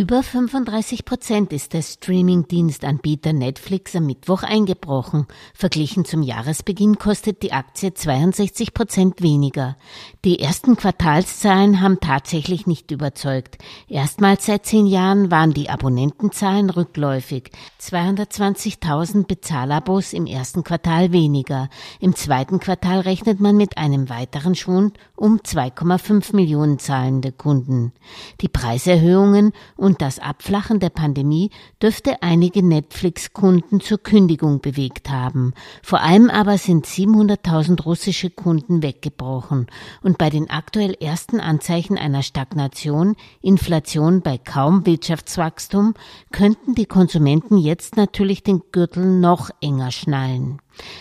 Über 35 Prozent ist der Streaming-Dienstanbieter Netflix am Mittwoch eingebrochen. Verglichen zum Jahresbeginn kostet die Aktie 62 Prozent weniger. Die ersten Quartalszahlen haben tatsächlich nicht überzeugt. Erstmals seit zehn Jahren waren die Abonnentenzahlen rückläufig. 220.000 Bezahlabos im ersten Quartal weniger. Im zweiten Quartal rechnet man mit einem weiteren Schwund um 2,5 Millionen zahlende Kunden. Die Preiserhöhungen und das Abflachen der Pandemie dürfte einige Netflix-Kunden zur Kündigung bewegt haben. Vor allem aber sind 700.000 russische Kunden weggebrochen und bei den aktuell ersten Anzeichen einer Stagnation, Inflation bei kaum Wirtschaftswachstum, könnten die Konsumenten jetzt natürlich den Gürtel noch enger schnallen.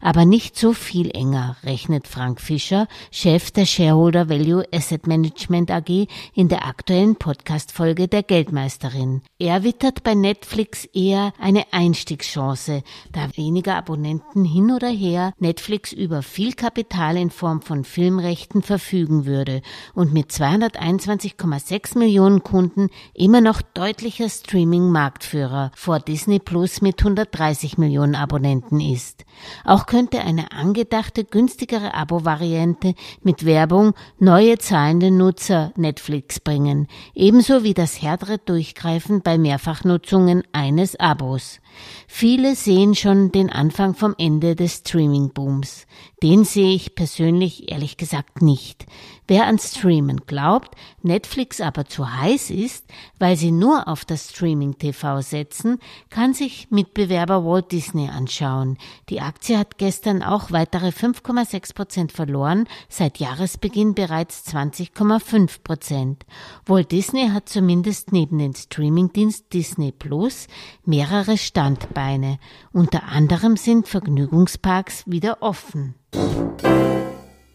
Aber nicht so viel enger, rechnet Frank Fischer, Chef der Shareholder Value Asset Management AG, in der aktuellen Podcast-Folge der Geldmeisterin. Er wittert bei Netflix eher eine Einstiegschance, da weniger Abonnenten hin oder her Netflix über viel Kapital in Form von Filmrechten verfügen würde und mit 221,6 Millionen Kunden immer noch deutlicher Streaming-Marktführer vor Disney Plus mit 130 Millionen Abonnenten ist. Auch könnte eine angedachte günstigere Abo-Variante mit Werbung neue zahlende Nutzer Netflix bringen, ebenso wie das härtere Durchgreifen bei Mehrfachnutzungen eines Abos. Viele sehen schon den Anfang vom Ende des Streaming-Booms. Den sehe ich persönlich ehrlich gesagt nicht. Wer an Streamen glaubt, Netflix aber zu heiß ist, weil sie nur auf das Streaming-TV setzen, kann sich Mitbewerber Walt Disney anschauen. Die Aktie hat gestern auch weitere 5,6 Prozent verloren, seit Jahresbeginn bereits 20,5 Prozent. Walt Disney hat zumindest neben dem Streamingdienst Disney Plus mehrere Standbeine. Unter anderem sind Vergnügungsparks wieder offen.